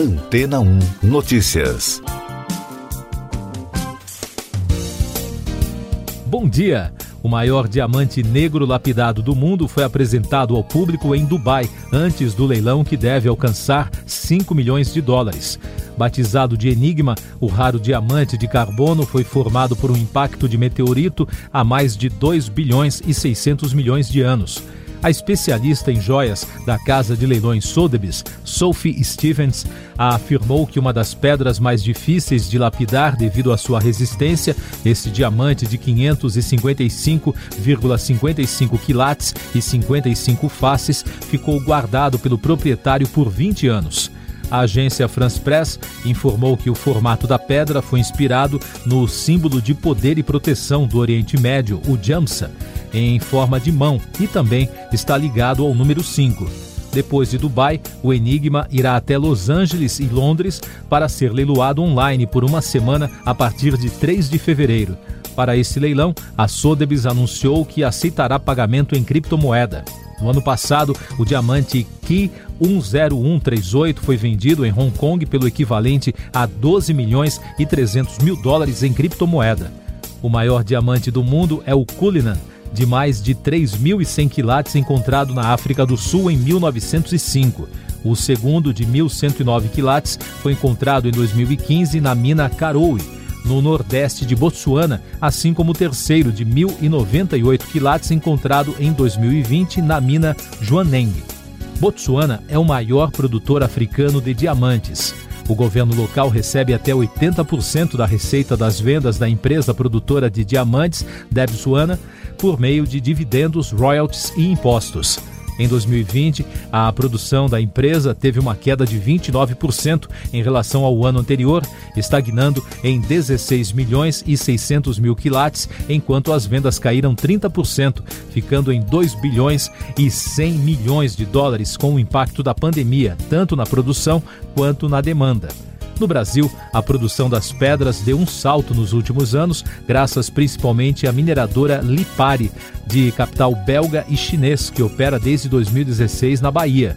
Antena 1 Notícias. Bom dia! O maior diamante negro lapidado do mundo foi apresentado ao público em Dubai, antes do leilão que deve alcançar 5 milhões de dólares. Batizado de Enigma, o raro diamante de carbono foi formado por um impacto de meteorito há mais de 2 bilhões e 600 milhões de anos. A especialista em joias da casa de leilões Sotheby's, Sophie Stevens, afirmou que uma das pedras mais difíceis de lapidar devido à sua resistência, esse diamante de 555,55 quilates e 55 faces, ficou guardado pelo proprietário por 20 anos. A agência France Press informou que o formato da pedra foi inspirado no símbolo de poder e proteção do Oriente Médio, o Jamsa, em forma de mão e também está ligado ao número 5. Depois de Dubai, o Enigma irá até Los Angeles e Londres para ser leiloado online por uma semana a partir de 3 de fevereiro. Para esse leilão, a Sotheby's anunciou que aceitará pagamento em criptomoeda. No ano passado, o diamante Ki 10138 foi vendido em Hong Kong pelo equivalente a 12 milhões e 300 mil dólares em criptomoeda. O maior diamante do mundo é o Cullinan, de mais de 3.100 quilates encontrado na África do Sul em 1905. O segundo, de 1.109 quilates, foi encontrado em 2015 na mina Karowe, no nordeste de Botsuana, assim como o terceiro, de 1.098 quilates, encontrado em 2020 na mina Joaneng. Botsuana é o maior produtor africano de diamantes. O governo local recebe até 80% da receita das vendas da empresa produtora de diamantes, Debsuana, por meio de dividendos, royalties e impostos. Em 2020, a produção da empresa teve uma queda de 29% em relação ao ano anterior, estagnando em 16 milhões e 600 mil quilates, enquanto as vendas caíram 30%, ficando em 2 bilhões e 100 milhões de dólares com o impacto da pandemia, tanto na produção quanto na demanda. No Brasil, a produção das pedras deu um salto nos últimos anos, graças principalmente à mineradora Lipari, de capital belga e chinês, que opera desde 2016 na Bahia.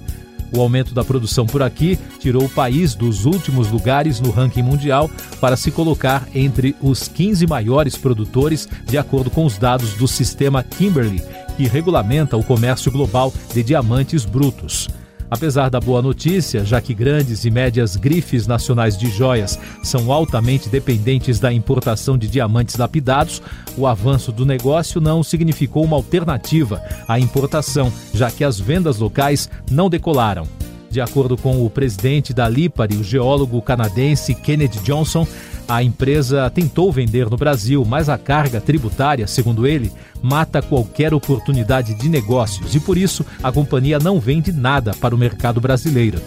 O aumento da produção por aqui tirou o país dos últimos lugares no ranking mundial para se colocar entre os 15 maiores produtores, de acordo com os dados do sistema Kimberley, que regulamenta o comércio global de diamantes brutos. Apesar da boa notícia, já que grandes e médias grifes nacionais de joias são altamente dependentes da importação de diamantes lapidados, o avanço do negócio não significou uma alternativa à importação, já que as vendas locais não decolaram. De acordo com o presidente da Lipari, o geólogo canadense Kennedy Johnson, a empresa tentou vender no Brasil, mas a carga tributária, segundo ele, mata qualquer oportunidade de negócios e por isso a companhia não vende nada para o mercado brasileiro.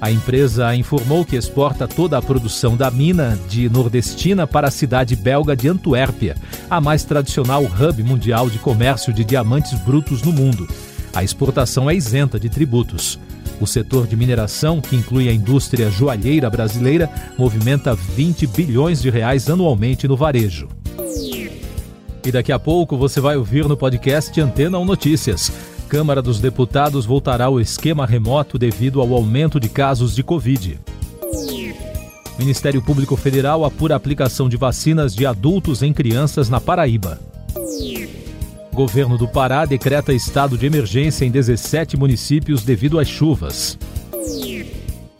A empresa informou que exporta toda a produção da mina de Nordestina para a cidade belga de Antuérpia, a mais tradicional hub mundial de comércio de diamantes brutos no mundo. A exportação é isenta de tributos. O setor de mineração, que inclui a indústria joalheira brasileira, movimenta 20 bilhões de reais anualmente no varejo. E daqui a pouco você vai ouvir no podcast Antena 1 Notícias. Câmara dos Deputados voltará ao esquema remoto devido ao aumento de casos de Covid. Ministério Público Federal apura aplicação de vacinas de adultos em crianças na Paraíba. Governo do Pará decreta estado de emergência em 17 municípios devido às chuvas.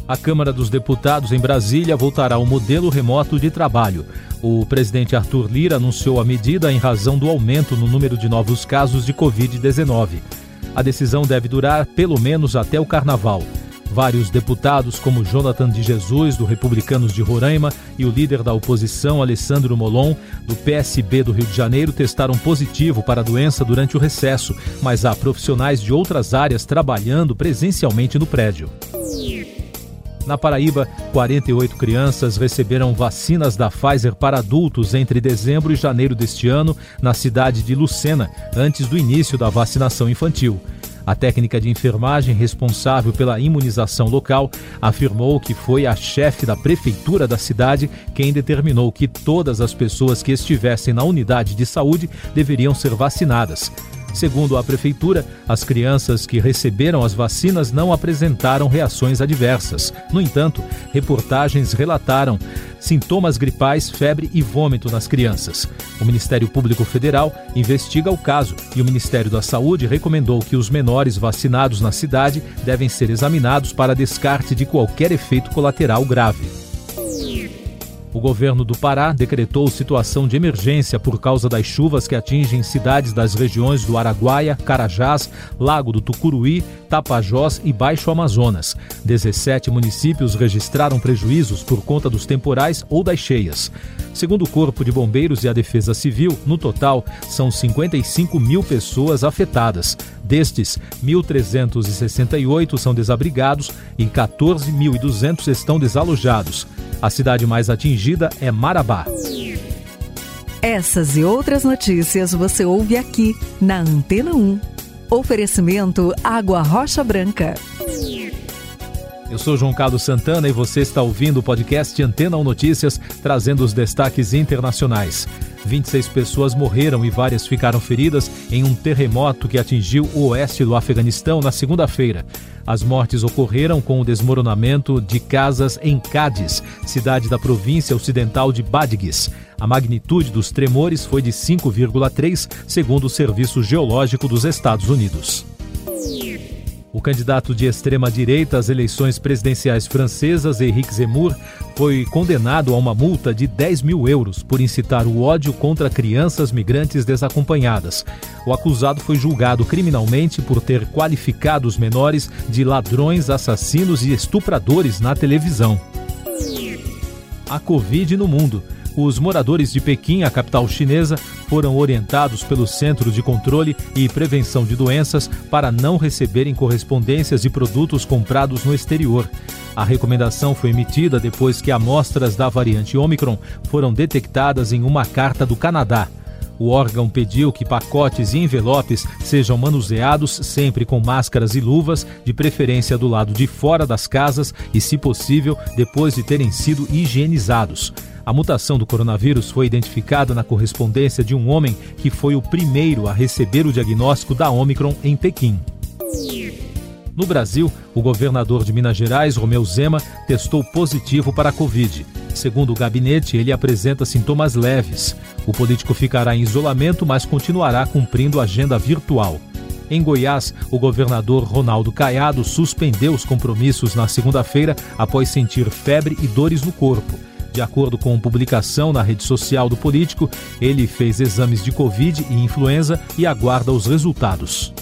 A Câmara dos Deputados em Brasília voltará ao modelo remoto de trabalho. O presidente Arthur Lira anunciou a medida em razão do aumento no número de novos casos de Covid-19. A decisão deve durar pelo menos até o carnaval. Vários deputados, como Jonathan de Jesus, do Republicanos de Roraima, e o líder da oposição, Alessandro Molon, do PSB do Rio de Janeiro, testaram positivo para a doença durante o recesso, mas há profissionais de outras áreas trabalhando presencialmente no prédio. Na Paraíba, 48 crianças receberam vacinas da Pfizer para adultos entre dezembro e janeiro deste ano, na cidade de Lucena, antes do início da vacinação infantil. A técnica de enfermagem responsável pela imunização local afirmou que foi a chefe da prefeitura da cidade quem determinou que todas as pessoas que estivessem na unidade de saúde deveriam ser vacinadas. Segundo a prefeitura, as crianças que receberam as vacinas não apresentaram reações adversas. No entanto, reportagens relataram sintomas gripais, febre e vômito nas crianças. O Ministério Público Federal investiga o caso e o Ministério da Saúde recomendou que os menores vacinados na cidade devem ser examinados para descarte de qualquer efeito colateral grave. O governo do Pará decretou situação de emergência por causa das chuvas que atingem cidades das regiões do Araguaia, Carajás, Lago do Tucuruí, Tapajós e Baixo Amazonas. 17 municípios registraram prejuízos por conta dos temporais ou das cheias. Segundo o Corpo de Bombeiros e a Defesa Civil, no total, são 55 mil pessoas afetadas. Destes, 1.368 são desabrigados e 14.200 estão desalojados. A cidade mais atingida é Marabá. Essas e outras notícias você ouve aqui na Antena 1. Oferecimento Água Rocha Branca. Eu sou João Carlos Santana e você está ouvindo o podcast Antena 1 Notícias, trazendo os destaques internacionais. 26 pessoas morreram e várias ficaram feridas em um terremoto que atingiu o oeste do Afeganistão na segunda-feira. As mortes ocorreram com o desmoronamento de casas em Cádiz, cidade da província ocidental de Badghis. A magnitude dos tremores foi de 5,3, segundo o Serviço Geológico dos Estados Unidos. O candidato de extrema-direita às eleições presidenciais francesas, Henrique Zemmour, foi condenado a uma multa de 10 mil euros por incitar o ódio contra crianças migrantes desacompanhadas. O acusado foi julgado criminalmente por ter qualificado os menores de ladrões, assassinos e estupradores na televisão. A Covid no mundo. Os moradores de Pequim, a capital chinesa, foram orientados pelo Centro de Controle e Prevenção de Doenças para não receberem correspondências de produtos comprados no exterior. A recomendação foi emitida depois que amostras da variante Omicron foram detectadas em uma carta do Canadá. O órgão pediu que pacotes e envelopes sejam manuseados sempre com máscaras e luvas, de preferência do lado de fora das casas e, se possível, depois de terem sido higienizados. A mutação do coronavírus foi identificada na correspondência de um homem que foi o primeiro a receber o diagnóstico da Omicron em Pequim. No Brasil, o governador de Minas Gerais, Romeu Zema, testou positivo para a Covid. Segundo o gabinete, ele apresenta sintomas leves. O político ficará em isolamento, mas continuará cumprindo agenda virtual. Em Goiás, o governador Ronaldo Caiado suspendeu os compromissos na segunda-feira após sentir febre e dores no corpo. De acordo com publicação na rede social do político, ele fez exames de Covid e influenza e aguarda os resultados.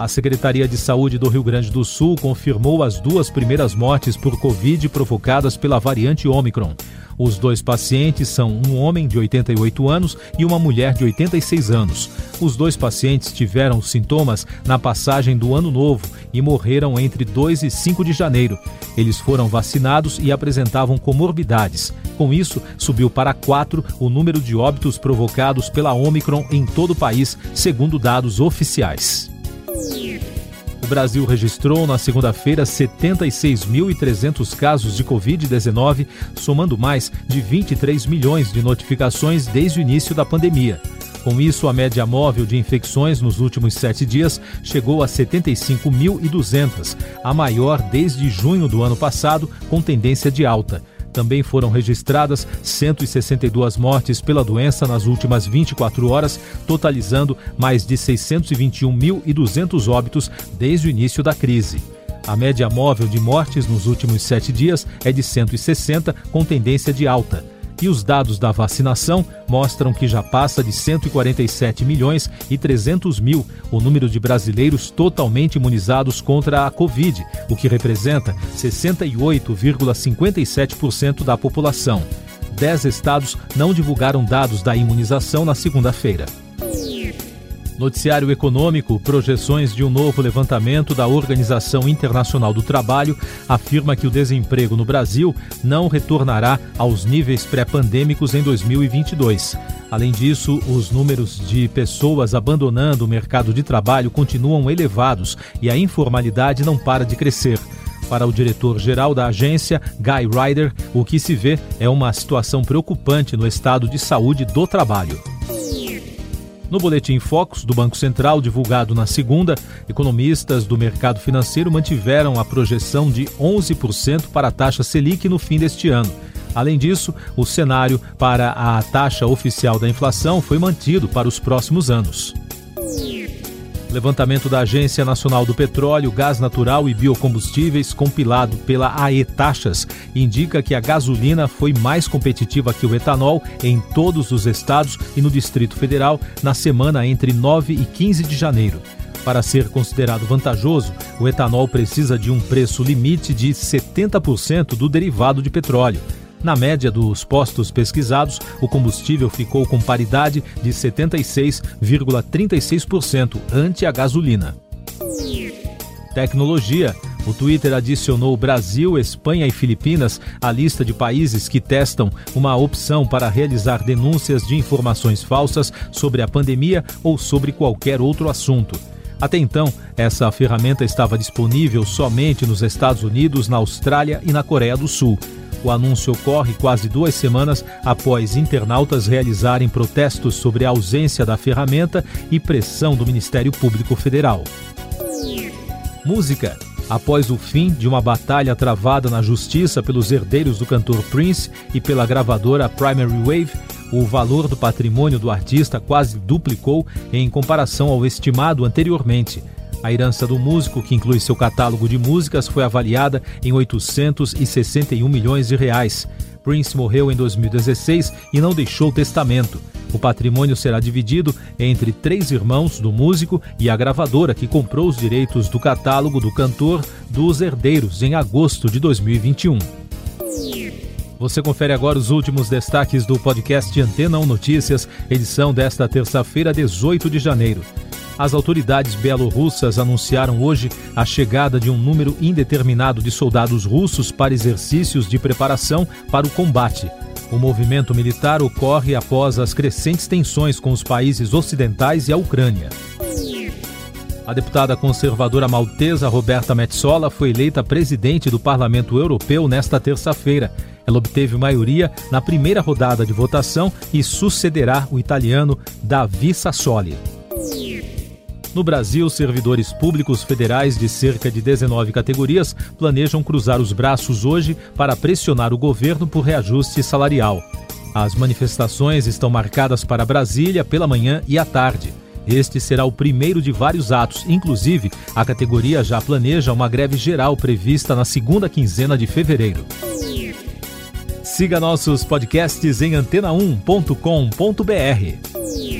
A Secretaria de Saúde do Rio Grande do Sul confirmou as duas primeiras mortes por Covid provocadas pela variante Omicron. Os dois pacientes são um homem de 88 anos e uma mulher de 86 anos. Os dois pacientes tiveram sintomas na passagem do Ano Novo e morreram entre 2 e 5 de janeiro. Eles foram vacinados e apresentavam comorbidades. Com isso, subiu para 4 o número de óbitos provocados pela Omicron em todo o país, segundo dados oficiais. Brasil registrou na segunda-feira 76.300 casos de Covid-19, somando mais de 23 milhões de notificações desde o início da pandemia. Com isso, a média móvel de infecções nos últimos sete dias chegou a 75.200, a maior desde junho do ano passado, com tendência de alta. Também foram registradas 162 mortes pela doença nas últimas 24 horas, totalizando mais de 621.200 óbitos desde o início da crise. A média móvel de mortes nos últimos sete dias é de 160, com tendência de alta e os dados da vacinação mostram que já passa de 147 milhões e 300 mil o número de brasileiros totalmente imunizados contra a Covid, o que representa 68,57% da população. Dez estados não divulgaram dados da imunização na segunda-feira. Noticiário Econômico, projeções de um novo levantamento da Organização Internacional do Trabalho afirma que o desemprego no Brasil não retornará aos níveis pré-pandêmicos em 2022. Além disso, os números de pessoas abandonando o mercado de trabalho continuam elevados e a informalidade não para de crescer. Para o diretor-geral da agência, Guy Ryder, o que se vê é uma situação preocupante no estado de saúde do trabalho. No Boletim Focus do Banco Central, divulgado na segunda, economistas do mercado financeiro mantiveram a projeção de 11% para a taxa Selic no fim deste ano. Além disso, o cenário para a taxa oficial da inflação foi mantido para os próximos anos. Levantamento da Agência Nacional do Petróleo, Gás Natural e Biocombustíveis, compilado pela AE Taxas, indica que a gasolina foi mais competitiva que o etanol em todos os estados e no Distrito Federal na semana entre 9 e 15 de janeiro. Para ser considerado vantajoso, o etanol precisa de um preço limite de 70% do derivado de petróleo. Na média dos postos pesquisados, o combustível ficou com paridade de 76,36% ante a gasolina. Tecnologia. O Twitter adicionou Brasil, Espanha e Filipinas à lista de países que testam uma opção para realizar denúncias de informações falsas sobre a pandemia ou sobre qualquer outro assunto. Até então, essa ferramenta estava disponível somente nos Estados Unidos, na Austrália e na Coreia do Sul. O anúncio ocorre quase duas semanas após internautas realizarem protestos sobre a ausência da ferramenta e pressão do Ministério Público Federal. Música. Após o fim de uma batalha travada na justiça pelos herdeiros do cantor Prince e pela gravadora Primary Wave, o valor do patrimônio do artista quase duplicou em comparação ao estimado anteriormente. A herança do músico, que inclui seu catálogo de músicas, foi avaliada em 861 milhões de reais. Prince morreu em 2016 e não deixou testamento. O patrimônio será dividido entre três irmãos do músico e a gravadora que comprou os direitos do catálogo do cantor dos herdeiros em agosto de 2021. Você confere agora os últimos destaques do podcast Antena 1 Notícias, edição desta terça-feira, 18 de janeiro. As autoridades bielorrussas anunciaram hoje a chegada de um número indeterminado de soldados russos para exercícios de preparação para o combate. O movimento militar ocorre após as crescentes tensões com os países ocidentais e a Ucrânia. A deputada conservadora maltesa Roberta Metsola foi eleita presidente do Parlamento Europeu nesta terça-feira. Ela obteve maioria na primeira rodada de votação e sucederá o italiano Davi Sassoli. No Brasil, servidores públicos federais de cerca de 19 categorias planejam cruzar os braços hoje para pressionar o governo por reajuste salarial. As manifestações estão marcadas para Brasília pela manhã e à tarde. Este será o primeiro de vários atos. Inclusive, a categoria já planeja uma greve geral prevista na segunda quinzena de fevereiro. Siga nossos podcasts em antena1.com.br.